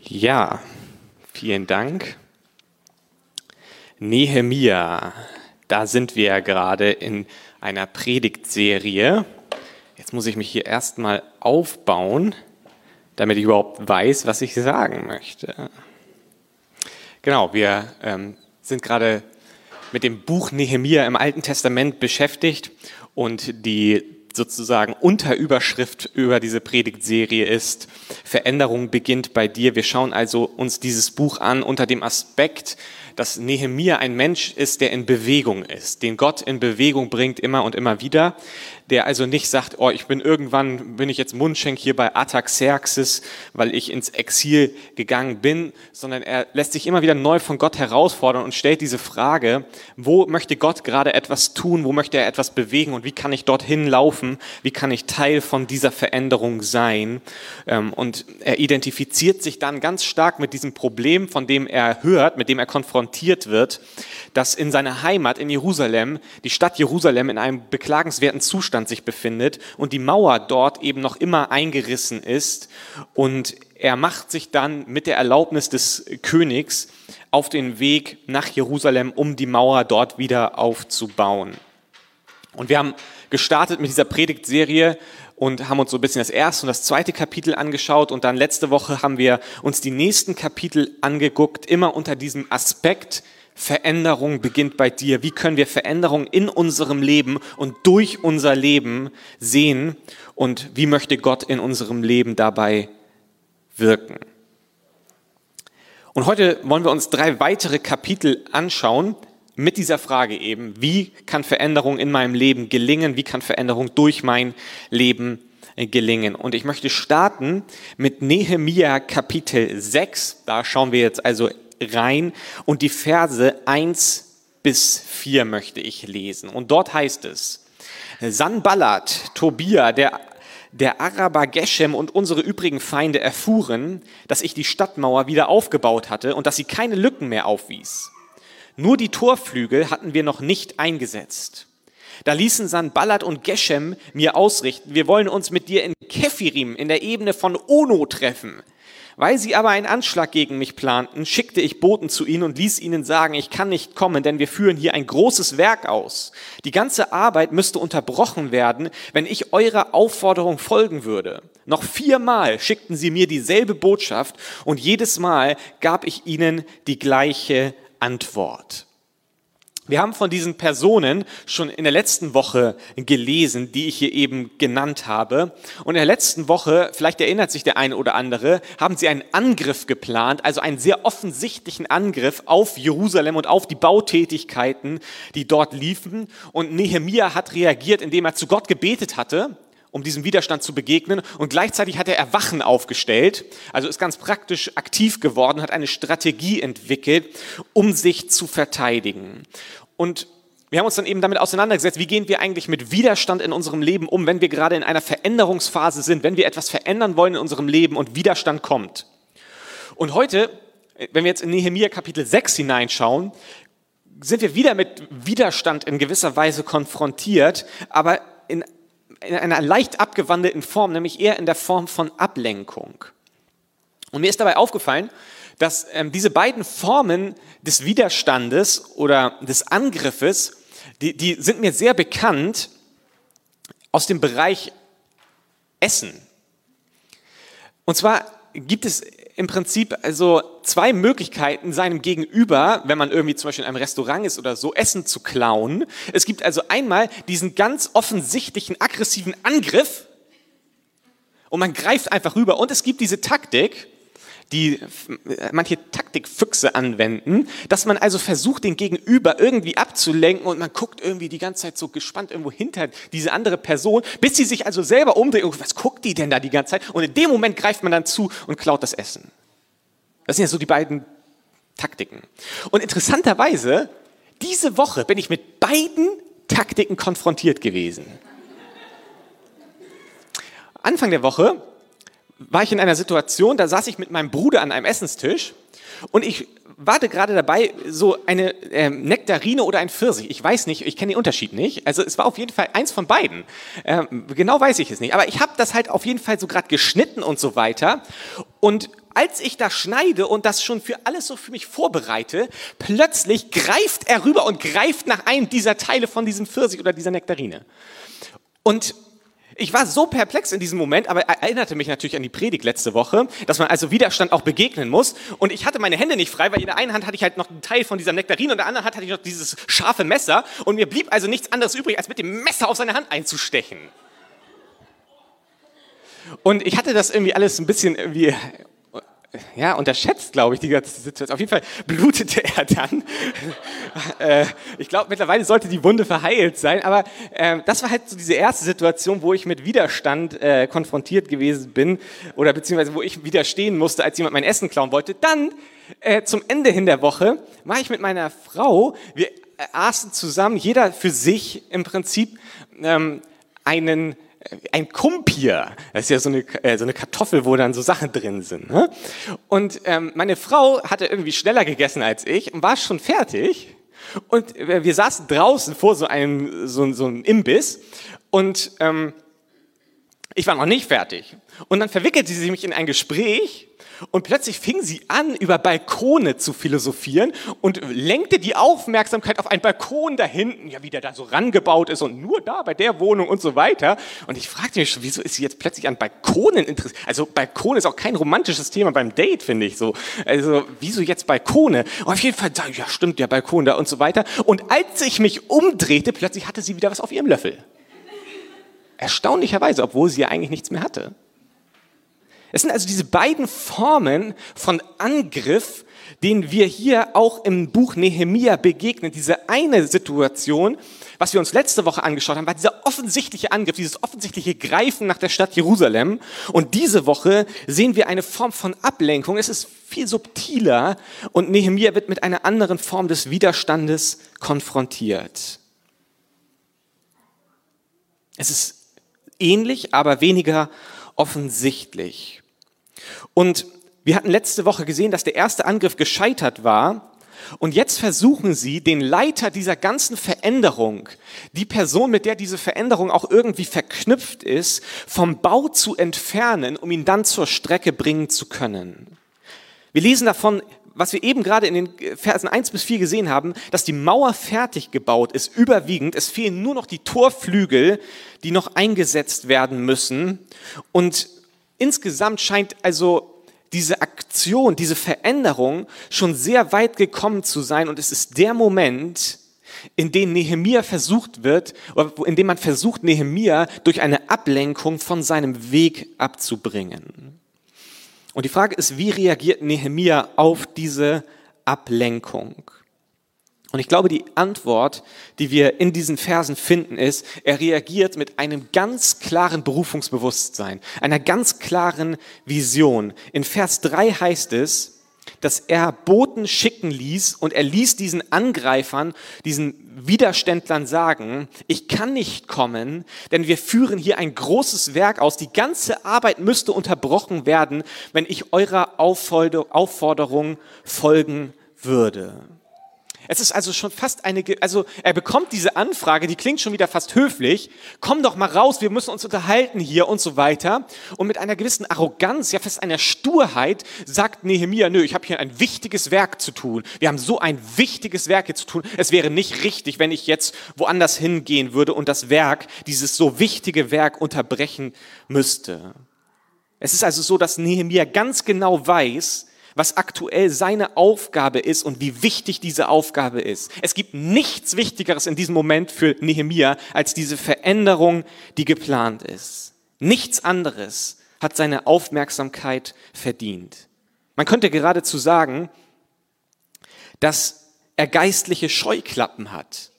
Ja, vielen Dank. Nehemia, da sind wir ja gerade in einer Predigtserie. Jetzt muss ich mich hier erstmal aufbauen, damit ich überhaupt weiß, was ich sagen möchte. Genau, wir ähm, sind gerade mit dem Buch Nehemia im Alten Testament beschäftigt und die sozusagen Unterüberschrift über diese Predigtserie ist, Veränderung beginnt bei dir. Wir schauen also uns dieses Buch an unter dem Aspekt, dass Nehemia ein Mensch ist, der in Bewegung ist, den Gott in Bewegung bringt immer und immer wieder, der also nicht sagt, oh, ich bin irgendwann, bin ich jetzt Mundschenk hier bei Ataxerxes, weil ich ins Exil gegangen bin, sondern er lässt sich immer wieder neu von Gott herausfordern und stellt diese Frage, wo möchte Gott gerade etwas tun, wo möchte er etwas bewegen und wie kann ich dorthin laufen, wie kann ich Teil von dieser Veränderung sein. Ähm, und er identifiziert sich dann ganz stark mit diesem Problem, von dem er hört, mit dem er konfrontiert wird, dass in seiner Heimat in Jerusalem, die Stadt Jerusalem in einem beklagenswerten Zustand Zustand sich befindet und die Mauer dort eben noch immer eingerissen ist. Und er macht sich dann mit der Erlaubnis des Königs auf den Weg nach Jerusalem, um die Mauer dort wieder aufzubauen. Und wir haben gestartet mit dieser Predigtserie und haben uns so ein bisschen das erste und das zweite Kapitel angeschaut und dann letzte Woche haben wir uns die nächsten Kapitel angeguckt, immer unter diesem Aspekt Veränderung beginnt bei dir. Wie können wir Veränderung in unserem Leben und durch unser Leben sehen? Und wie möchte Gott in unserem Leben dabei wirken? Und heute wollen wir uns drei weitere Kapitel anschauen mit dieser Frage eben, wie kann Veränderung in meinem Leben gelingen? Wie kann Veränderung durch mein Leben gelingen? Und ich möchte starten mit Nehemia Kapitel 6. Da schauen wir jetzt also rein und die Verse 1 bis 4 möchte ich lesen. Und dort heißt es, Sanballat, Tobia, der, der Araber Geshem und unsere übrigen Feinde erfuhren, dass ich die Stadtmauer wieder aufgebaut hatte und dass sie keine Lücken mehr aufwies. Nur die Torflügel hatten wir noch nicht eingesetzt. Da ließen Sanballat und Geshem mir ausrichten, wir wollen uns mit dir in Kefirim in der Ebene von Ono treffen. Weil sie aber einen Anschlag gegen mich planten, schickte ich Boten zu ihnen und ließ ihnen sagen, ich kann nicht kommen, denn wir führen hier ein großes Werk aus. Die ganze Arbeit müsste unterbrochen werden, wenn ich eurer Aufforderung folgen würde. Noch viermal schickten sie mir dieselbe Botschaft und jedes Mal gab ich ihnen die gleiche Antwort. Wir haben von diesen Personen schon in der letzten Woche gelesen, die ich hier eben genannt habe. Und in der letzten Woche, vielleicht erinnert sich der eine oder andere, haben sie einen Angriff geplant, also einen sehr offensichtlichen Angriff auf Jerusalem und auf die Bautätigkeiten, die dort liefen. Und Nehemia hat reagiert, indem er zu Gott gebetet hatte um diesem Widerstand zu begegnen. Und gleichzeitig hat er Erwachen aufgestellt, also ist ganz praktisch aktiv geworden, hat eine Strategie entwickelt, um sich zu verteidigen. Und wir haben uns dann eben damit auseinandergesetzt, wie gehen wir eigentlich mit Widerstand in unserem Leben um, wenn wir gerade in einer Veränderungsphase sind, wenn wir etwas verändern wollen in unserem Leben und Widerstand kommt. Und heute, wenn wir jetzt in Nehemiah Kapitel 6 hineinschauen, sind wir wieder mit Widerstand in gewisser Weise konfrontiert, aber in in einer leicht abgewandelten Form, nämlich eher in der Form von Ablenkung. Und mir ist dabei aufgefallen, dass ähm, diese beiden Formen des Widerstandes oder des Angriffes, die, die sind mir sehr bekannt aus dem Bereich Essen. Und zwar gibt es im Prinzip also zwei Möglichkeiten, seinem Gegenüber, wenn man irgendwie zum Beispiel in einem Restaurant ist oder so, Essen zu klauen. Es gibt also einmal diesen ganz offensichtlichen aggressiven Angriff und man greift einfach rüber. Und es gibt diese Taktik, die manche Taktikfüchse anwenden, dass man also versucht, den Gegenüber irgendwie abzulenken und man guckt irgendwie die ganze Zeit so gespannt irgendwo hinter diese andere Person, bis sie sich also selber umdreht was guckt die denn da die ganze Zeit? Und in dem Moment greift man dann zu und klaut das Essen. Das sind ja so die beiden Taktiken. Und interessanterweise, diese Woche bin ich mit beiden Taktiken konfrontiert gewesen. Anfang der Woche war ich in einer Situation, da saß ich mit meinem Bruder an einem Essenstisch und ich war gerade dabei, so eine ähm, Nektarine oder ein Pfirsich. Ich weiß nicht, ich kenne den Unterschied nicht. Also es war auf jeden Fall eins von beiden. Ähm, genau weiß ich es nicht. Aber ich habe das halt auf jeden Fall so gerade geschnitten und so weiter. Und als ich da schneide und das schon für alles so für mich vorbereite, plötzlich greift er rüber und greift nach einem dieser Teile von diesem Pfirsich oder dieser Nektarine. Und ich war so perplex in diesem Moment, aber erinnerte mich natürlich an die Predigt letzte Woche, dass man also Widerstand auch begegnen muss. Und ich hatte meine Hände nicht frei, weil in der einen Hand hatte ich halt noch einen Teil von dieser Nektarine und in der anderen Hand hatte ich noch dieses scharfe Messer. Und mir blieb also nichts anderes übrig, als mit dem Messer auf seine Hand einzustechen. Und ich hatte das irgendwie alles ein bisschen irgendwie ja, unterschätzt, glaube ich, die ganze Situation. Auf jeden Fall blutete er dann. äh, ich glaube, mittlerweile sollte die Wunde verheilt sein, aber äh, das war halt so diese erste Situation, wo ich mit Widerstand äh, konfrontiert gewesen bin oder beziehungsweise wo ich widerstehen musste, als jemand mein Essen klauen wollte. Dann äh, zum Ende hin der Woche war ich mit meiner Frau, wir äh, aßen zusammen, jeder für sich im Prinzip ähm, einen ein Kumpier. Das ist ja so eine, äh, so eine Kartoffel, wo dann so Sachen drin sind. Ne? Und ähm, meine Frau hatte irgendwie schneller gegessen als ich und war schon fertig. Und wir saßen draußen vor so einem, so, so einem Imbiss und ähm, ich war noch nicht fertig. Und dann verwickelte sie mich in ein Gespräch und plötzlich fing sie an, über Balkone zu philosophieren und lenkte die Aufmerksamkeit auf einen Balkon da hinten, ja, wie der da so rangebaut ist und nur da bei der Wohnung und so weiter. Und ich fragte mich schon, wieso ist sie jetzt plötzlich an Balkonen interessiert? Also Balkon ist auch kein romantisches Thema beim Date, finde ich so. Also wieso jetzt Balkone? Und auf jeden Fall, ja, stimmt, der Balkon da und so weiter. Und als ich mich umdrehte, plötzlich hatte sie wieder was auf ihrem Löffel. Erstaunlicherweise, obwohl sie ja eigentlich nichts mehr hatte. Es sind also diese beiden Formen von Angriff, denen wir hier auch im Buch Nehemia begegnen. Diese eine Situation, was wir uns letzte Woche angeschaut haben, war dieser offensichtliche Angriff, dieses offensichtliche Greifen nach der Stadt Jerusalem. Und diese Woche sehen wir eine Form von Ablenkung. Es ist viel subtiler und Nehemia wird mit einer anderen Form des Widerstandes konfrontiert. Es ist ähnlich, aber weniger offensichtlich. Und wir hatten letzte Woche gesehen, dass der erste Angriff gescheitert war. Und jetzt versuchen sie, den Leiter dieser ganzen Veränderung, die Person, mit der diese Veränderung auch irgendwie verknüpft ist, vom Bau zu entfernen, um ihn dann zur Strecke bringen zu können. Wir lesen davon, was wir eben gerade in den Versen 1 bis 4 gesehen haben, dass die Mauer fertig gebaut ist, überwiegend. Es fehlen nur noch die Torflügel, die noch eingesetzt werden müssen. Und insgesamt scheint also diese Aktion, diese Veränderung schon sehr weit gekommen zu sein und es ist der Moment, in dem Nehemia versucht wird, oder in dem man versucht, Nehemia durch eine Ablenkung von seinem Weg abzubringen. Und die Frage ist, wie reagiert Nehemia auf diese Ablenkung? Und ich glaube, die Antwort, die wir in diesen Versen finden, ist, er reagiert mit einem ganz klaren Berufungsbewusstsein, einer ganz klaren Vision. In Vers 3 heißt es, dass er Boten schicken ließ und er ließ diesen Angreifern, diesen Widerständlern sagen, ich kann nicht kommen, denn wir führen hier ein großes Werk aus. Die ganze Arbeit müsste unterbrochen werden, wenn ich eurer Aufforderung folgen würde. Es ist also schon fast eine, also er bekommt diese Anfrage, die klingt schon wieder fast höflich. Komm doch mal raus, wir müssen uns unterhalten hier und so weiter. Und mit einer gewissen Arroganz, ja fast einer Sturheit, sagt Nehemia, nö, ich habe hier ein wichtiges Werk zu tun. Wir haben so ein wichtiges Werk hier zu tun. Es wäre nicht richtig, wenn ich jetzt woanders hingehen würde und das Werk, dieses so wichtige Werk unterbrechen müsste. Es ist also so, dass Nehemia ganz genau weiß, was aktuell seine Aufgabe ist und wie wichtig diese Aufgabe ist. Es gibt nichts Wichtigeres in diesem Moment für Nehemia als diese Veränderung, die geplant ist. Nichts anderes hat seine Aufmerksamkeit verdient. Man könnte geradezu sagen, dass er geistliche Scheuklappen hat.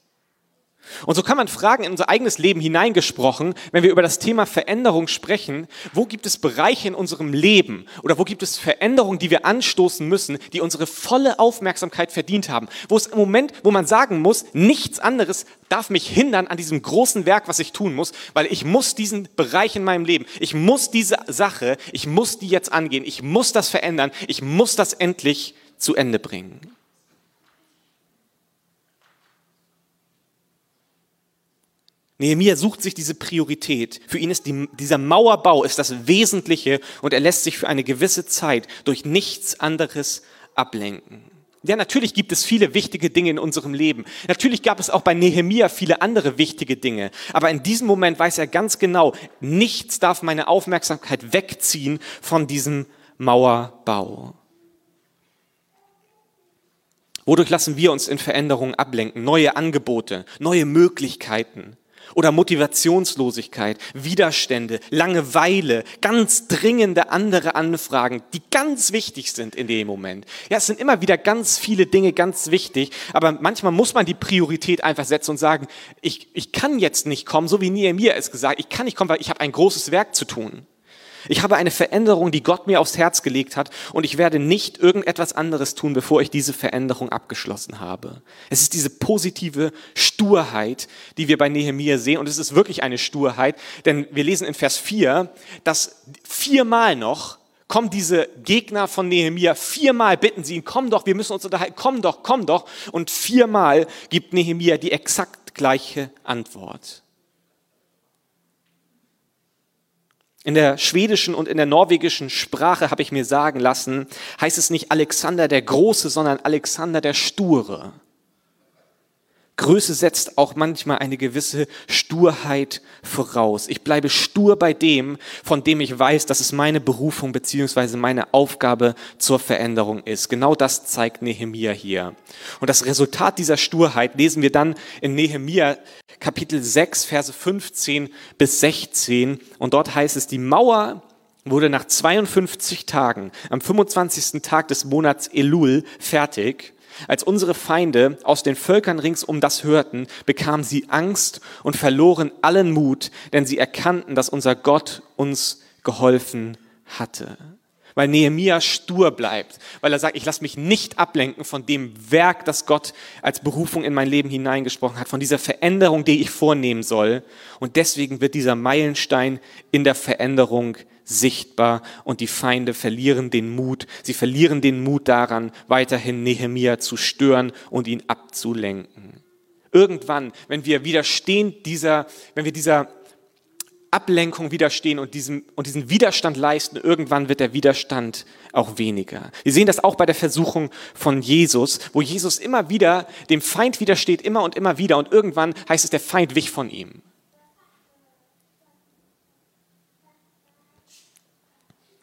Und so kann man fragen, in unser eigenes Leben hineingesprochen, wenn wir über das Thema Veränderung sprechen, wo gibt es Bereiche in unserem Leben oder wo gibt es Veränderungen, die wir anstoßen müssen, die unsere volle Aufmerksamkeit verdient haben? Wo es im Moment, wo man sagen muss, nichts anderes darf mich hindern an diesem großen Werk, was ich tun muss, weil ich muss diesen Bereich in meinem Leben, ich muss diese Sache, ich muss die jetzt angehen, ich muss das verändern, ich muss das endlich zu Ende bringen. Nehemiah sucht sich diese Priorität. Für ihn ist die, dieser Mauerbau ist das Wesentliche und er lässt sich für eine gewisse Zeit durch nichts anderes ablenken. Ja, natürlich gibt es viele wichtige Dinge in unserem Leben. Natürlich gab es auch bei Nehemia viele andere wichtige Dinge. Aber in diesem Moment weiß er ganz genau, nichts darf meine Aufmerksamkeit wegziehen von diesem Mauerbau. Wodurch lassen wir uns in Veränderungen ablenken? Neue Angebote, neue Möglichkeiten oder Motivationslosigkeit, Widerstände, Langeweile, ganz dringende andere Anfragen, die ganz wichtig sind in dem Moment. Ja, es sind immer wieder ganz viele Dinge ganz wichtig, aber manchmal muss man die Priorität einfach setzen und sagen, ich, ich kann jetzt nicht kommen, so wie Nehemiah es gesagt, ich kann nicht kommen, weil ich habe ein großes Werk zu tun. Ich habe eine Veränderung, die Gott mir aufs Herz gelegt hat und ich werde nicht irgendetwas anderes tun, bevor ich diese Veränderung abgeschlossen habe. Es ist diese positive Sturheit, die wir bei Nehemiah sehen und es ist wirklich eine Sturheit, denn wir lesen in Vers 4, dass viermal noch kommen diese Gegner von Nehemiah, viermal bitten sie ihn, komm doch, wir müssen uns unterhalten, komm doch, komm doch und viermal gibt Nehemiah die exakt gleiche Antwort. In der schwedischen und in der norwegischen Sprache habe ich mir sagen lassen, heißt es nicht Alexander der Große, sondern Alexander der Sture. Größe setzt auch manchmal eine gewisse Sturheit voraus. Ich bleibe stur bei dem, von dem ich weiß, dass es meine Berufung beziehungsweise meine Aufgabe zur Veränderung ist. Genau das zeigt Nehemia hier. Und das Resultat dieser Sturheit lesen wir dann in Nehemia Kapitel 6, Verse 15 bis 16. Und dort heißt es, die Mauer wurde nach 52 Tagen, am 25. Tag des Monats Elul, fertig. Als unsere Feinde aus den Völkern ringsum das hörten, bekamen sie Angst und verloren allen Mut, denn sie erkannten, dass unser Gott uns geholfen hatte. Weil Nehemia stur bleibt, weil er sagt, ich lasse mich nicht ablenken von dem Werk, das Gott als Berufung in mein Leben hineingesprochen hat, von dieser Veränderung, die ich vornehmen soll. Und deswegen wird dieser Meilenstein in der Veränderung sichtbar und die Feinde verlieren den Mut. Sie verlieren den Mut daran, weiterhin Nehemia zu stören und ihn abzulenken. Irgendwann, wenn wir widerstehen dieser, wenn wir dieser Ablenkung widerstehen und, diesem, und diesen Widerstand leisten, irgendwann wird der Widerstand auch weniger. Wir sehen das auch bei der Versuchung von Jesus, wo Jesus immer wieder dem Feind widersteht, immer und immer wieder und irgendwann heißt es, der Feind wich von ihm.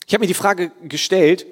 Ich habe mir die Frage gestellt,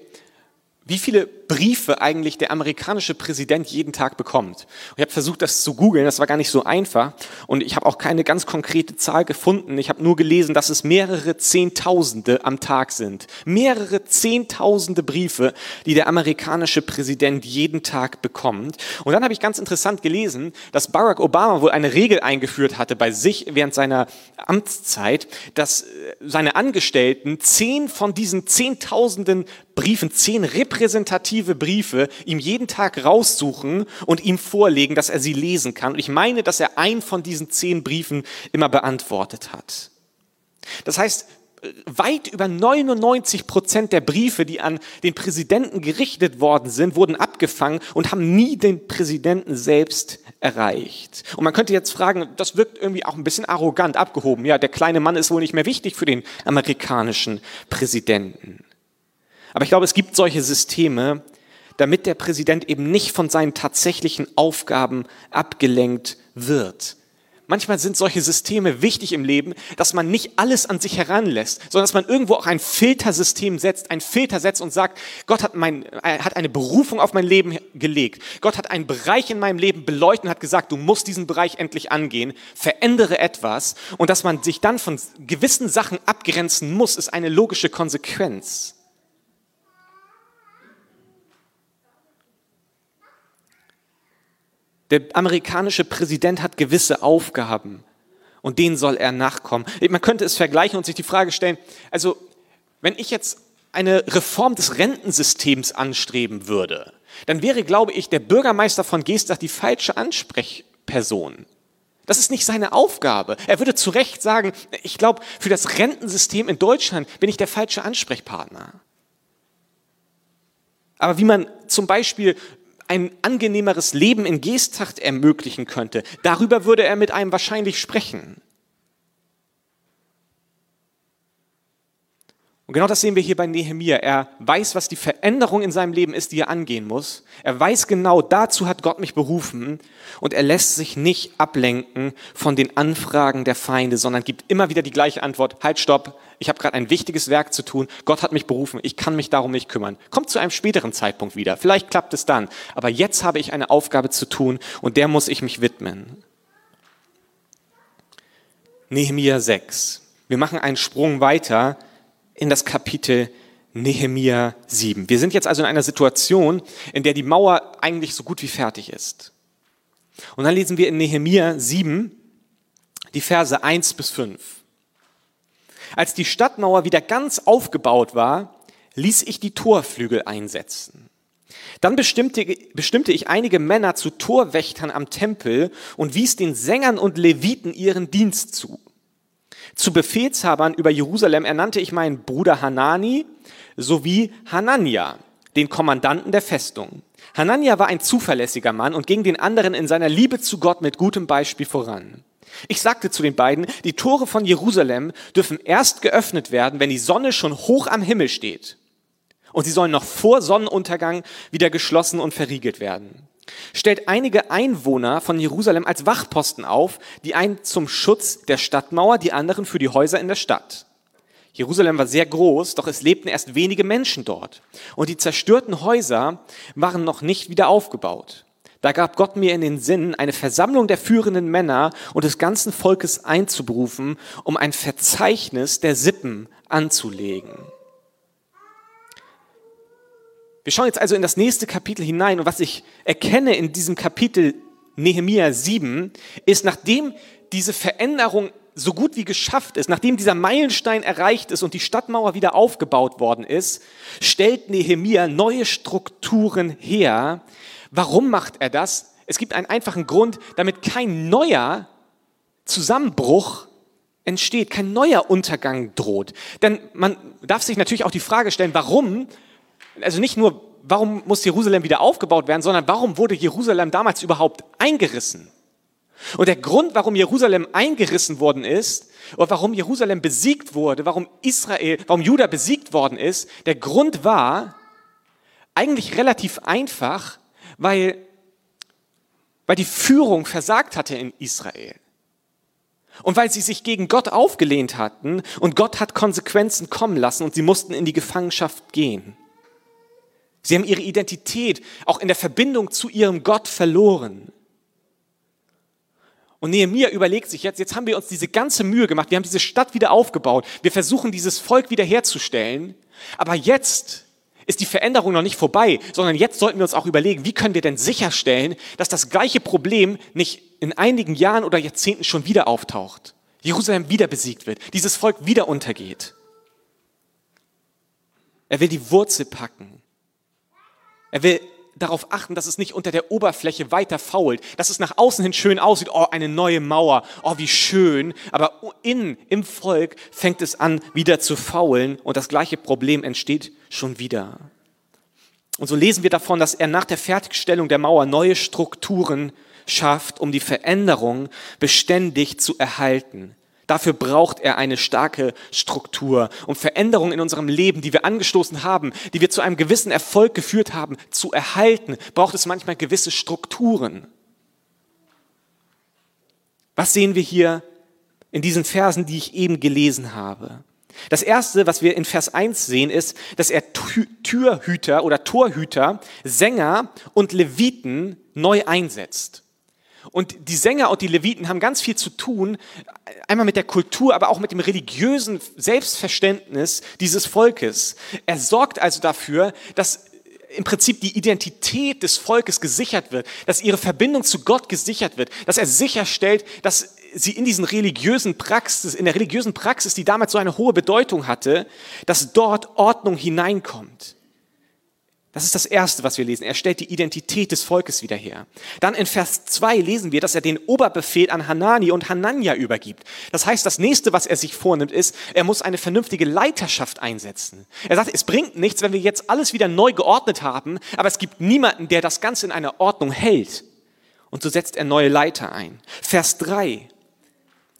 wie viele Briefe eigentlich der amerikanische Präsident jeden Tag bekommt. Und ich habe versucht, das zu googeln, das war gar nicht so einfach. Und ich habe auch keine ganz konkrete Zahl gefunden. Ich habe nur gelesen, dass es mehrere Zehntausende am Tag sind. Mehrere Zehntausende Briefe, die der amerikanische Präsident jeden Tag bekommt. Und dann habe ich ganz interessant gelesen, dass Barack Obama wohl eine Regel eingeführt hatte bei sich während seiner Amtszeit, dass äh, seine Angestellten zehn von diesen Zehntausenden Briefen, zehn repräsentative Briefe ihm jeden Tag raussuchen und ihm vorlegen, dass er sie lesen kann. Und ich meine, dass er einen von diesen zehn Briefen immer beantwortet hat. Das heißt, weit über 99 Prozent der Briefe, die an den Präsidenten gerichtet worden sind, wurden abgefangen und haben nie den Präsidenten selbst erreicht. Und man könnte jetzt fragen, das wirkt irgendwie auch ein bisschen arrogant abgehoben. Ja, der kleine Mann ist wohl nicht mehr wichtig für den amerikanischen Präsidenten. Aber ich glaube, es gibt solche Systeme, damit der Präsident eben nicht von seinen tatsächlichen Aufgaben abgelenkt wird. Manchmal sind solche Systeme wichtig im Leben, dass man nicht alles an sich heranlässt, sondern dass man irgendwo auch ein Filtersystem setzt, ein Filter setzt und sagt, Gott hat, mein, äh, hat eine Berufung auf mein Leben gelegt. Gott hat einen Bereich in meinem Leben beleuchtet und hat gesagt, du musst diesen Bereich endlich angehen, verändere etwas. Und dass man sich dann von gewissen Sachen abgrenzen muss, ist eine logische Konsequenz. Der amerikanische Präsident hat gewisse Aufgaben und denen soll er nachkommen. Man könnte es vergleichen und sich die Frage stellen, also wenn ich jetzt eine Reform des Rentensystems anstreben würde, dann wäre, glaube ich, der Bürgermeister von Geestach die falsche Ansprechperson. Das ist nicht seine Aufgabe. Er würde zu Recht sagen, ich glaube, für das Rentensystem in Deutschland bin ich der falsche Ansprechpartner. Aber wie man zum Beispiel ein angenehmeres Leben in Geesthacht ermöglichen könnte. Darüber würde er mit einem wahrscheinlich sprechen. Und genau das sehen wir hier bei Nehemia. Er weiß, was die Veränderung in seinem Leben ist, die er angehen muss. Er weiß genau, dazu hat Gott mich berufen. Und er lässt sich nicht ablenken von den Anfragen der Feinde, sondern gibt immer wieder die gleiche Antwort. Halt, stopp. Ich habe gerade ein wichtiges Werk zu tun. Gott hat mich berufen. Ich kann mich darum nicht kümmern. Kommt zu einem späteren Zeitpunkt wieder. Vielleicht klappt es dann. Aber jetzt habe ich eine Aufgabe zu tun und der muss ich mich widmen. Nehemia 6. Wir machen einen Sprung weiter in das Kapitel Nehemia 7. Wir sind jetzt also in einer Situation, in der die Mauer eigentlich so gut wie fertig ist. Und dann lesen wir in Nehemia 7 die Verse 1 bis 5. Als die Stadtmauer wieder ganz aufgebaut war, ließ ich die Torflügel einsetzen. Dann bestimmte, bestimmte ich einige Männer zu Torwächtern am Tempel und wies den Sängern und Leviten ihren Dienst zu. Zu Befehlshabern über Jerusalem ernannte ich meinen Bruder Hanani sowie Hanania, den Kommandanten der Festung. Hanania war ein zuverlässiger Mann und ging den anderen in seiner Liebe zu Gott mit gutem Beispiel voran. Ich sagte zu den beiden, die Tore von Jerusalem dürfen erst geöffnet werden, wenn die Sonne schon hoch am Himmel steht. Und sie sollen noch vor Sonnenuntergang wieder geschlossen und verriegelt werden stellt einige Einwohner von Jerusalem als Wachposten auf, die einen zum Schutz der Stadtmauer, die anderen für die Häuser in der Stadt. Jerusalem war sehr groß, doch es lebten erst wenige Menschen dort. Und die zerstörten Häuser waren noch nicht wieder aufgebaut. Da gab Gott mir in den Sinn, eine Versammlung der führenden Männer und des ganzen Volkes einzuberufen, um ein Verzeichnis der Sippen anzulegen. Wir schauen jetzt also in das nächste Kapitel hinein und was ich erkenne in diesem Kapitel Nehemia 7 ist, nachdem diese Veränderung so gut wie geschafft ist, nachdem dieser Meilenstein erreicht ist und die Stadtmauer wieder aufgebaut worden ist, stellt Nehemia neue Strukturen her. Warum macht er das? Es gibt einen einfachen Grund, damit kein neuer Zusammenbruch entsteht, kein neuer Untergang droht. Denn man darf sich natürlich auch die Frage stellen, warum also nicht nur, warum muss Jerusalem wieder aufgebaut werden, sondern warum wurde Jerusalem damals überhaupt eingerissen? Und der Grund, warum Jerusalem eingerissen worden ist, oder warum Jerusalem besiegt wurde, warum Israel, warum Juda besiegt worden ist, der Grund war eigentlich relativ einfach, weil, weil die Führung versagt hatte in Israel. Und weil sie sich gegen Gott aufgelehnt hatten und Gott hat Konsequenzen kommen lassen und sie mussten in die Gefangenschaft gehen. Sie haben ihre Identität auch in der Verbindung zu ihrem Gott verloren. Und Nehemiah überlegt sich jetzt, jetzt haben wir uns diese ganze Mühe gemacht, wir haben diese Stadt wieder aufgebaut, wir versuchen dieses Volk wiederherzustellen, aber jetzt ist die Veränderung noch nicht vorbei, sondern jetzt sollten wir uns auch überlegen, wie können wir denn sicherstellen, dass das gleiche Problem nicht in einigen Jahren oder Jahrzehnten schon wieder auftaucht. Jerusalem wieder besiegt wird, dieses Volk wieder untergeht. Er will die Wurzel packen. Er will darauf achten, dass es nicht unter der Oberfläche weiter fault, dass es nach außen hin schön aussieht, oh, eine neue Mauer, oh, wie schön, aber innen im Volk fängt es an, wieder zu faulen und das gleiche Problem entsteht schon wieder. Und so lesen wir davon, dass er nach der Fertigstellung der Mauer neue Strukturen schafft, um die Veränderung beständig zu erhalten. Dafür braucht er eine starke Struktur, um Veränderungen in unserem Leben, die wir angestoßen haben, die wir zu einem gewissen Erfolg geführt haben, zu erhalten, braucht es manchmal gewisse Strukturen. Was sehen wir hier in diesen Versen, die ich eben gelesen habe? Das erste, was wir in Vers 1 sehen, ist, dass er Türhüter oder Torhüter, Sänger und Leviten neu einsetzt. Und die Sänger und die Leviten haben ganz viel zu tun, einmal mit der Kultur, aber auch mit dem religiösen Selbstverständnis dieses Volkes. Er sorgt also dafür, dass im Prinzip die Identität des Volkes gesichert wird, dass ihre Verbindung zu Gott gesichert wird, dass er sicherstellt, dass sie in diesen religiösen Praxis, in der religiösen Praxis, die damals so eine hohe Bedeutung hatte, dass dort Ordnung hineinkommt. Das ist das Erste, was wir lesen. Er stellt die Identität des Volkes wieder her. Dann in Vers 2 lesen wir, dass er den Oberbefehl an Hanani und Hanania übergibt. Das heißt, das Nächste, was er sich vornimmt, ist, er muss eine vernünftige Leiterschaft einsetzen. Er sagt, es bringt nichts, wenn wir jetzt alles wieder neu geordnet haben, aber es gibt niemanden, der das Ganze in einer Ordnung hält. Und so setzt er neue Leiter ein. Vers 3.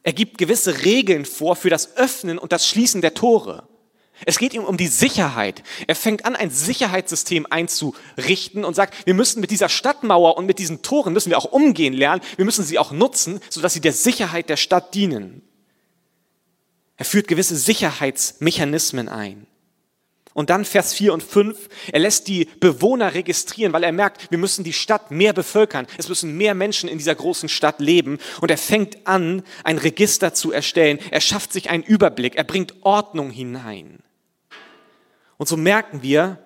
Er gibt gewisse Regeln vor für das Öffnen und das Schließen der Tore. Es geht ihm um die Sicherheit. Er fängt an, ein Sicherheitssystem einzurichten und sagt, wir müssen mit dieser Stadtmauer und mit diesen Toren müssen wir auch umgehen lernen. Wir müssen sie auch nutzen, sodass sie der Sicherheit der Stadt dienen. Er führt gewisse Sicherheitsmechanismen ein. Und dann Vers 4 und 5, er lässt die Bewohner registrieren, weil er merkt, wir müssen die Stadt mehr bevölkern. Es müssen mehr Menschen in dieser großen Stadt leben. Und er fängt an, ein Register zu erstellen. Er schafft sich einen Überblick. Er bringt Ordnung hinein. Und so merken wir,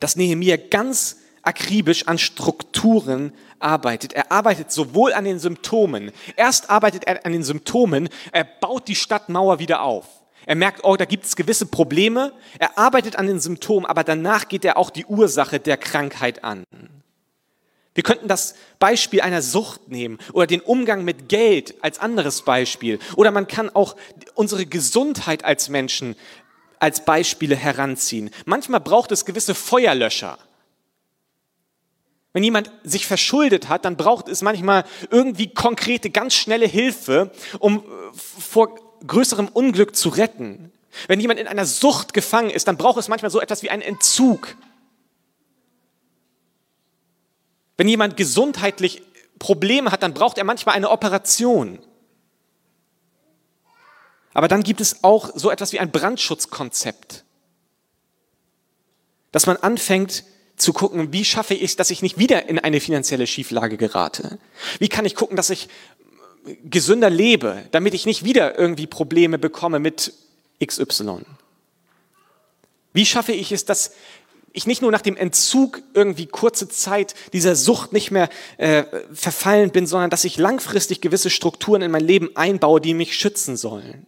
dass Nehemiah ganz akribisch an Strukturen arbeitet. Er arbeitet sowohl an den Symptomen. Erst arbeitet er an den Symptomen, er baut die Stadtmauer wieder auf. Er merkt, oh, da gibt es gewisse Probleme. Er arbeitet an den Symptomen, aber danach geht er auch die Ursache der Krankheit an. Wir könnten das Beispiel einer Sucht nehmen oder den Umgang mit Geld als anderes Beispiel. Oder man kann auch unsere Gesundheit als Menschen als Beispiele heranziehen. Manchmal braucht es gewisse Feuerlöscher. Wenn jemand sich verschuldet hat, dann braucht es manchmal irgendwie konkrete, ganz schnelle Hilfe, um äh, vor größerem Unglück zu retten. Wenn jemand in einer Sucht gefangen ist, dann braucht es manchmal so etwas wie einen Entzug. Wenn jemand gesundheitlich Probleme hat, dann braucht er manchmal eine Operation. Aber dann gibt es auch so etwas wie ein Brandschutzkonzept. Dass man anfängt zu gucken, wie schaffe ich dass ich nicht wieder in eine finanzielle Schieflage gerate? Wie kann ich gucken, dass ich gesünder lebe, damit ich nicht wieder irgendwie Probleme bekomme mit XY? Wie schaffe ich es, dass ich nicht nur nach dem Entzug irgendwie kurze Zeit dieser Sucht nicht mehr äh, verfallen bin, sondern dass ich langfristig gewisse Strukturen in mein Leben einbaue, die mich schützen sollen?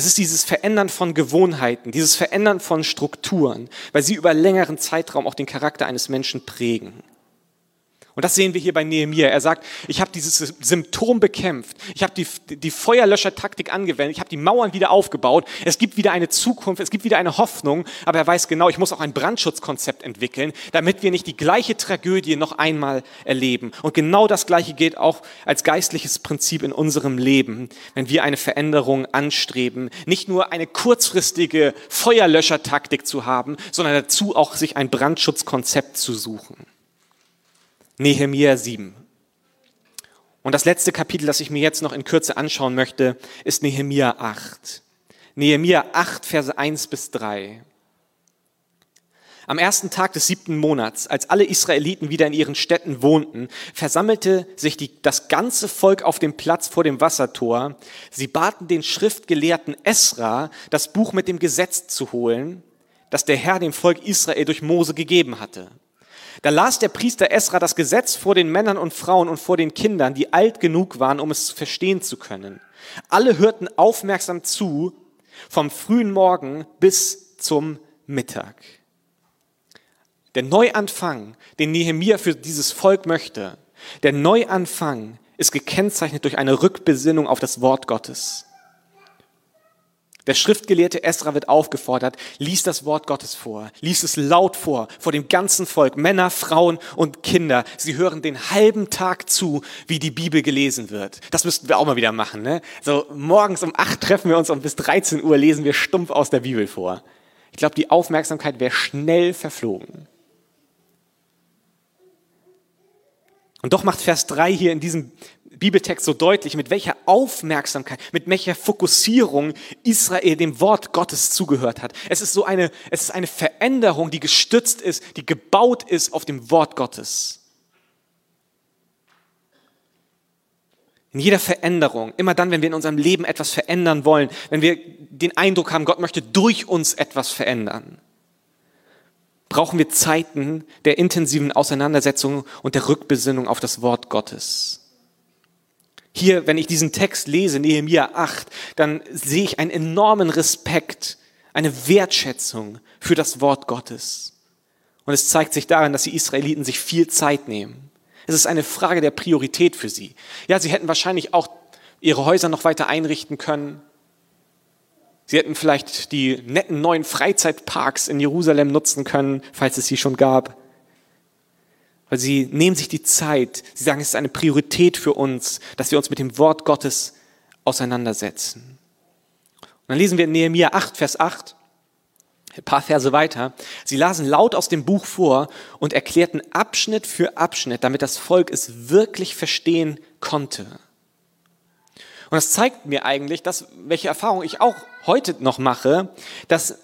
Es ist dieses Verändern von Gewohnheiten, dieses Verändern von Strukturen, weil sie über längeren Zeitraum auch den Charakter eines Menschen prägen. Und das sehen wir hier bei Nehemiah. Er sagt, ich habe dieses Symptom bekämpft. Ich habe die, die Feuerlöschertaktik angewendet. Ich habe die Mauern wieder aufgebaut. Es gibt wieder eine Zukunft. Es gibt wieder eine Hoffnung. Aber er weiß genau, ich muss auch ein Brandschutzkonzept entwickeln, damit wir nicht die gleiche Tragödie noch einmal erleben. Und genau das Gleiche gilt auch als geistliches Prinzip in unserem Leben, wenn wir eine Veränderung anstreben. Nicht nur eine kurzfristige Feuerlöschertaktik zu haben, sondern dazu auch sich ein Brandschutzkonzept zu suchen. Nehemiah 7. Und das letzte Kapitel, das ich mir jetzt noch in Kürze anschauen möchte, ist Nehemiah 8. Nehemiah 8, Verse 1 bis 3. Am ersten Tag des siebten Monats, als alle Israeliten wieder in ihren Städten wohnten, versammelte sich die, das ganze Volk auf dem Platz vor dem Wassertor. Sie baten den Schriftgelehrten Esra, das Buch mit dem Gesetz zu holen, das der Herr dem Volk Israel durch Mose gegeben hatte. Da las der Priester Esra das Gesetz vor den Männern und Frauen und vor den Kindern, die alt genug waren, um es verstehen zu können. Alle hörten aufmerksam zu, vom frühen Morgen bis zum Mittag. Der Neuanfang, den Nehemia für dieses Volk möchte, der Neuanfang ist gekennzeichnet durch eine Rückbesinnung auf das Wort Gottes. Der Schriftgelehrte Esra wird aufgefordert, lies das Wort Gottes vor, lies es laut vor, vor dem ganzen Volk, Männer, Frauen und Kinder. Sie hören den halben Tag zu, wie die Bibel gelesen wird. Das müssten wir auch mal wieder machen. Ne? So morgens um acht treffen wir uns und bis 13 Uhr lesen wir stumpf aus der Bibel vor. Ich glaube, die Aufmerksamkeit wäre schnell verflogen. Und doch macht Vers 3 hier in diesem Bibeltext so deutlich, mit welcher Aufmerksamkeit, mit welcher Fokussierung Israel dem Wort Gottes zugehört hat. Es ist so eine, es ist eine Veränderung, die gestützt ist, die gebaut ist auf dem Wort Gottes. In jeder Veränderung, immer dann, wenn wir in unserem Leben etwas verändern wollen, wenn wir den Eindruck haben, Gott möchte durch uns etwas verändern, brauchen wir Zeiten der intensiven Auseinandersetzung und der Rückbesinnung auf das Wort Gottes. Hier, wenn ich diesen Text lese, Nehemiah 8, dann sehe ich einen enormen Respekt eine Wertschätzung für das Wort Gottes. Und es zeigt sich daran, dass die Israeliten sich viel Zeit nehmen. Es ist eine Frage der Priorität für sie. Ja, sie hätten wahrscheinlich auch ihre Häuser noch weiter einrichten können. Sie hätten vielleicht die netten neuen Freizeitparks in Jerusalem nutzen können, falls es sie schon gab. Weil sie nehmen sich die Zeit. Sie sagen, es ist eine Priorität für uns, dass wir uns mit dem Wort Gottes auseinandersetzen. Und dann lesen wir in Nehemiah 8, Vers 8, ein paar Verse weiter. Sie lasen laut aus dem Buch vor und erklärten Abschnitt für Abschnitt, damit das Volk es wirklich verstehen konnte. Und das zeigt mir eigentlich, dass, welche Erfahrung ich auch heute noch mache, dass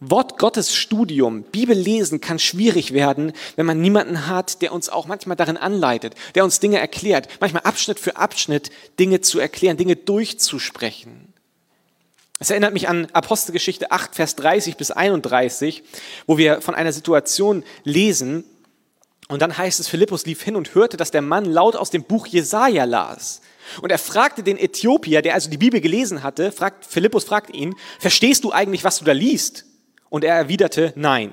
Wort Gottes Studium, Bibel lesen kann schwierig werden, wenn man niemanden hat, der uns auch manchmal darin anleitet, der uns Dinge erklärt, manchmal Abschnitt für Abschnitt Dinge zu erklären, Dinge durchzusprechen. Es erinnert mich an Apostelgeschichte 8, Vers 30 bis 31, wo wir von einer Situation lesen. Und dann heißt es, Philippus lief hin und hörte, dass der Mann laut aus dem Buch Jesaja las. Und er fragte den Äthiopier, der also die Bibel gelesen hatte, fragt, Philippus fragt ihn, verstehst du eigentlich, was du da liest? Und er erwiderte, nein.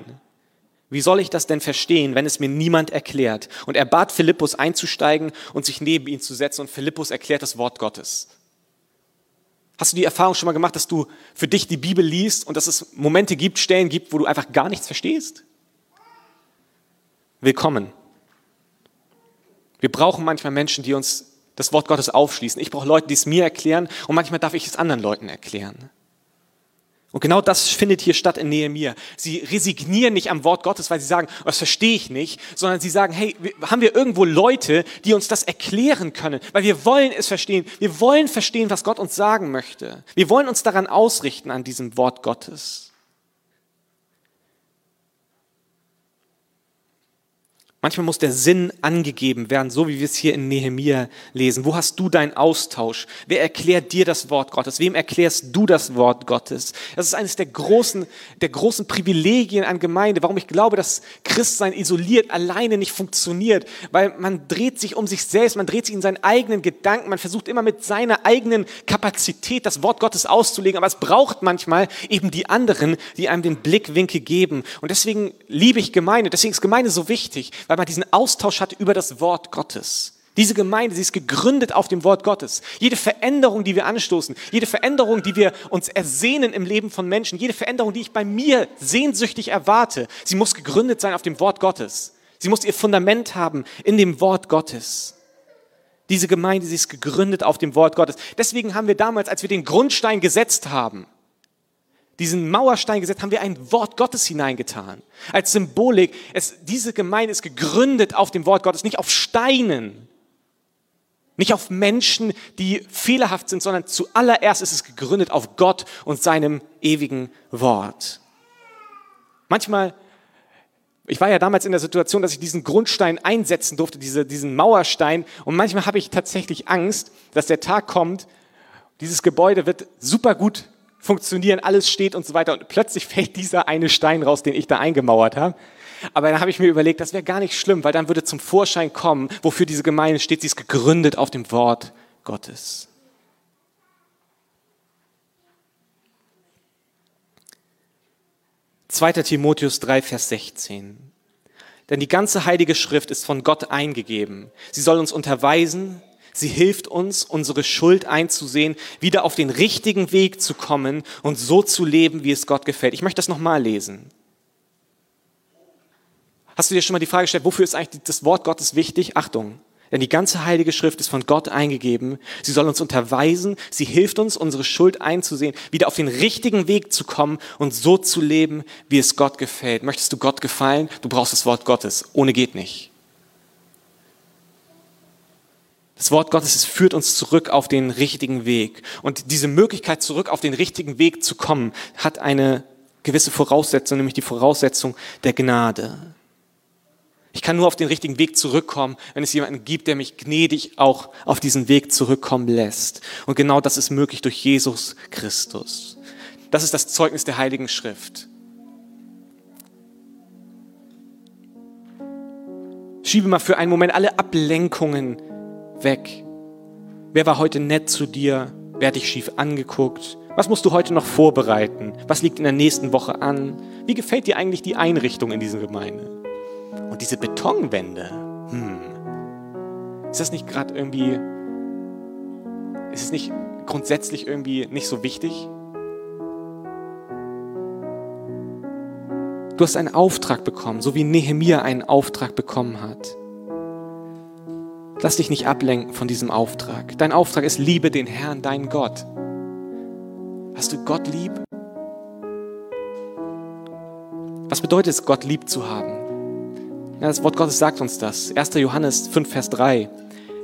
Wie soll ich das denn verstehen, wenn es mir niemand erklärt? Und er bat Philippus einzusteigen und sich neben ihn zu setzen und Philippus erklärt das Wort Gottes. Hast du die Erfahrung schon mal gemacht, dass du für dich die Bibel liest und dass es Momente gibt, Stellen gibt, wo du einfach gar nichts verstehst? Willkommen. Wir brauchen manchmal Menschen, die uns das Wort Gottes aufschließen. Ich brauche Leute, die es mir erklären und manchmal darf ich es anderen Leuten erklären. Und genau das findet hier statt in Nehemiah. Sie resignieren nicht am Wort Gottes, weil sie sagen, oh, das verstehe ich nicht, sondern sie sagen, hey, haben wir irgendwo Leute, die uns das erklären können? Weil wir wollen es verstehen. Wir wollen verstehen, was Gott uns sagen möchte. Wir wollen uns daran ausrichten, an diesem Wort Gottes. Manchmal muss der Sinn angegeben werden, so wie wir es hier in Nehemia lesen. Wo hast du deinen Austausch? Wer erklärt dir das Wort Gottes? Wem erklärst du das Wort Gottes? Das ist eines der großen, der großen Privilegien an Gemeinde, warum ich glaube, dass Christsein isoliert alleine nicht funktioniert, weil man dreht sich um sich selbst, man dreht sich in seinen eigenen Gedanken, man versucht immer mit seiner eigenen Kapazität das Wort Gottes auszulegen, aber es braucht manchmal eben die anderen, die einem den Blickwinkel geben. Und deswegen liebe ich Gemeinde, deswegen ist Gemeinde so wichtig, weil man diesen Austausch hat über das Wort Gottes. Diese Gemeinde, sie ist gegründet auf dem Wort Gottes. Jede Veränderung, die wir anstoßen, jede Veränderung, die wir uns ersehnen im Leben von Menschen, jede Veränderung, die ich bei mir sehnsüchtig erwarte, sie muss gegründet sein auf dem Wort Gottes. Sie muss ihr Fundament haben in dem Wort Gottes. Diese Gemeinde, sie ist gegründet auf dem Wort Gottes. Deswegen haben wir damals, als wir den Grundstein gesetzt haben, diesen Mauerstein gesetzt, haben wir ein Wort Gottes hineingetan. Als Symbolik, es, diese Gemeinde ist gegründet auf dem Wort Gottes, nicht auf Steinen, nicht auf Menschen, die fehlerhaft sind, sondern zuallererst ist es gegründet auf Gott und seinem ewigen Wort. Manchmal, ich war ja damals in der Situation, dass ich diesen Grundstein einsetzen durfte, diese, diesen Mauerstein, und manchmal habe ich tatsächlich Angst, dass der Tag kommt, dieses Gebäude wird super gut funktionieren, alles steht und so weiter. Und plötzlich fällt dieser eine Stein raus, den ich da eingemauert habe. Aber dann habe ich mir überlegt, das wäre gar nicht schlimm, weil dann würde zum Vorschein kommen, wofür diese Gemeinde steht. Sie ist gegründet auf dem Wort Gottes. Zweiter Timotheus 3, Vers 16. Denn die ganze heilige Schrift ist von Gott eingegeben. Sie soll uns unterweisen, Sie hilft uns, unsere Schuld einzusehen, wieder auf den richtigen Weg zu kommen und so zu leben, wie es Gott gefällt. Ich möchte das nochmal lesen. Hast du dir schon mal die Frage gestellt, wofür ist eigentlich das Wort Gottes wichtig? Achtung, denn die ganze Heilige Schrift ist von Gott eingegeben. Sie soll uns unterweisen. Sie hilft uns, unsere Schuld einzusehen, wieder auf den richtigen Weg zu kommen und so zu leben, wie es Gott gefällt. Möchtest du Gott gefallen? Du brauchst das Wort Gottes. Ohne geht nicht. Das Wort Gottes es führt uns zurück auf den richtigen Weg. Und diese Möglichkeit, zurück auf den richtigen Weg zu kommen, hat eine gewisse Voraussetzung, nämlich die Voraussetzung der Gnade. Ich kann nur auf den richtigen Weg zurückkommen, wenn es jemanden gibt, der mich gnädig auch auf diesen Weg zurückkommen lässt. Und genau das ist möglich durch Jesus Christus. Das ist das Zeugnis der Heiligen Schrift. Schiebe mal für einen Moment alle Ablenkungen weg. Wer war heute nett zu dir? Wer hat dich schief angeguckt? Was musst du heute noch vorbereiten? Was liegt in der nächsten Woche an? Wie gefällt dir eigentlich die Einrichtung in dieser Gemeinde? Und diese Betonwände, hm, ist das nicht gerade irgendwie, ist es nicht grundsätzlich irgendwie nicht so wichtig? Du hast einen Auftrag bekommen, so wie Nehemia einen Auftrag bekommen hat. Lass dich nicht ablenken von diesem Auftrag. Dein Auftrag ist, liebe den Herrn, deinen Gott. Hast du Gott lieb? Was bedeutet es, Gott lieb zu haben? Ja, das Wort Gottes sagt uns das. 1. Johannes 5, Vers 3.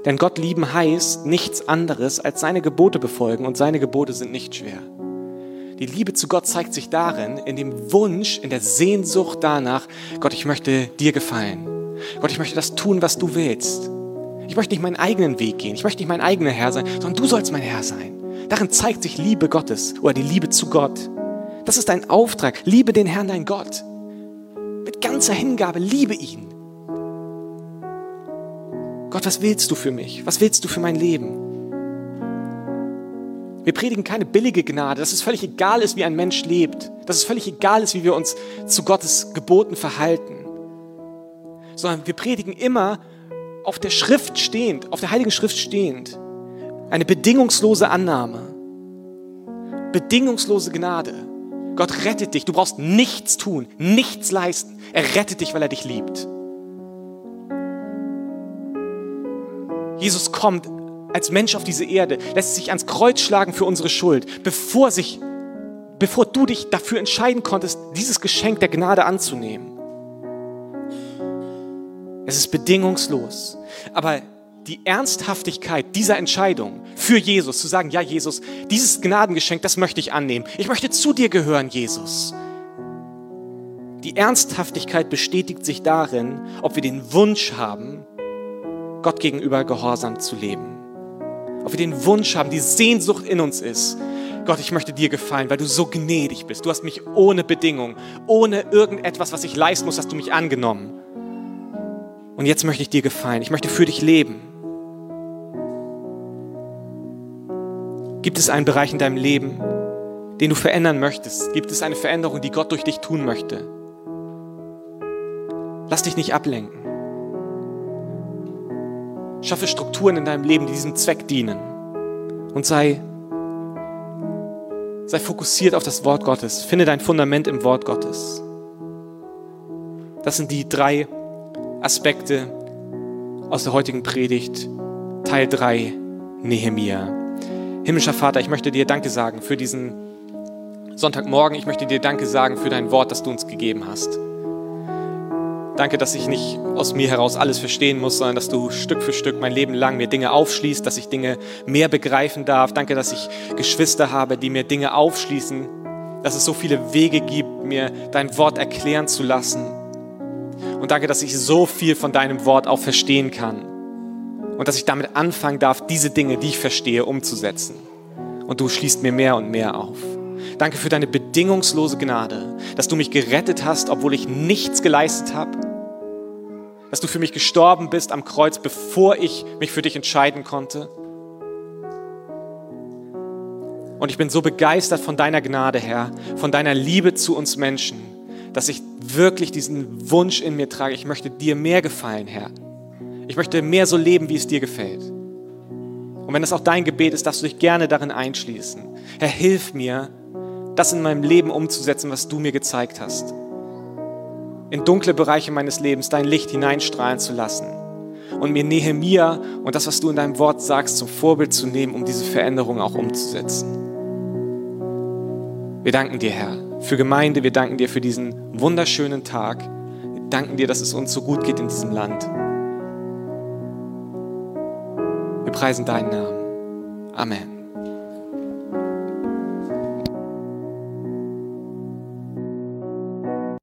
Denn Gott lieben heißt nichts anderes als seine Gebote befolgen und seine Gebote sind nicht schwer. Die Liebe zu Gott zeigt sich darin, in dem Wunsch, in der Sehnsucht danach, Gott, ich möchte dir gefallen. Gott, ich möchte das tun, was du willst. Ich möchte nicht meinen eigenen Weg gehen. Ich möchte nicht mein eigener Herr sein, sondern du sollst mein Herr sein. Darin zeigt sich Liebe Gottes oder die Liebe zu Gott. Das ist dein Auftrag. Liebe den Herrn, dein Gott. Mit ganzer Hingabe liebe ihn. Gott, was willst du für mich? Was willst du für mein Leben? Wir predigen keine billige Gnade, dass es völlig egal ist, wie ein Mensch lebt, dass es völlig egal ist, wie wir uns zu Gottes Geboten verhalten, sondern wir predigen immer auf der Schrift stehend, auf der Heiligen Schrift stehend, eine bedingungslose Annahme, bedingungslose Gnade. Gott rettet dich, du brauchst nichts tun, nichts leisten. Er rettet dich, weil er dich liebt. Jesus kommt als Mensch auf diese Erde, lässt sich ans Kreuz schlagen für unsere Schuld, bevor, sich, bevor du dich dafür entscheiden konntest, dieses Geschenk der Gnade anzunehmen. Es ist bedingungslos. Aber die Ernsthaftigkeit dieser Entscheidung für Jesus, zu sagen, ja Jesus, dieses Gnadengeschenk, das möchte ich annehmen. Ich möchte zu dir gehören, Jesus. Die Ernsthaftigkeit bestätigt sich darin, ob wir den Wunsch haben, Gott gegenüber gehorsam zu leben ob wir den Wunsch haben, die Sehnsucht in uns ist. Gott, ich möchte dir gefallen, weil du so gnädig bist. Du hast mich ohne Bedingung, ohne irgendetwas, was ich leisten muss, hast du mich angenommen. Und jetzt möchte ich dir gefallen. Ich möchte für dich leben. Gibt es einen Bereich in deinem Leben, den du verändern möchtest? Gibt es eine Veränderung, die Gott durch dich tun möchte? Lass dich nicht ablenken. Schaffe Strukturen in deinem Leben, die diesem Zweck dienen. Und sei, sei fokussiert auf das Wort Gottes. Finde dein Fundament im Wort Gottes. Das sind die drei Aspekte aus der heutigen Predigt, Teil 3, Nehemia. Himmlischer Vater, ich möchte dir Danke sagen für diesen Sonntagmorgen. Ich möchte dir Danke sagen für dein Wort, das du uns gegeben hast. Danke, dass ich nicht aus mir heraus alles verstehen muss, sondern dass du Stück für Stück mein Leben lang mir Dinge aufschließt, dass ich Dinge mehr begreifen darf. Danke, dass ich Geschwister habe, die mir Dinge aufschließen, dass es so viele Wege gibt, mir dein Wort erklären zu lassen. Und danke, dass ich so viel von deinem Wort auch verstehen kann. Und dass ich damit anfangen darf, diese Dinge, die ich verstehe, umzusetzen. Und du schließt mir mehr und mehr auf. Danke für deine bedingungslose Gnade, dass du mich gerettet hast, obwohl ich nichts geleistet habe. Dass du für mich gestorben bist am Kreuz, bevor ich mich für dich entscheiden konnte. Und ich bin so begeistert von deiner Gnade, Herr, von deiner Liebe zu uns Menschen, dass ich wirklich diesen Wunsch in mir trage. Ich möchte dir mehr gefallen, Herr. Ich möchte mehr so leben, wie es dir gefällt. Und wenn das auch dein Gebet ist, darfst du dich gerne darin einschließen. Herr, hilf mir, das in meinem Leben umzusetzen, was du mir gezeigt hast. In dunkle Bereiche meines Lebens dein Licht hineinstrahlen zu lassen und mir Nehemia und das, was du in deinem Wort sagst, zum Vorbild zu nehmen, um diese Veränderung auch umzusetzen. Wir danken dir, Herr, für Gemeinde, wir danken dir für diesen wunderschönen Tag. Wir danken dir, dass es uns so gut geht in diesem Land. Wir preisen deinen Namen. Amen.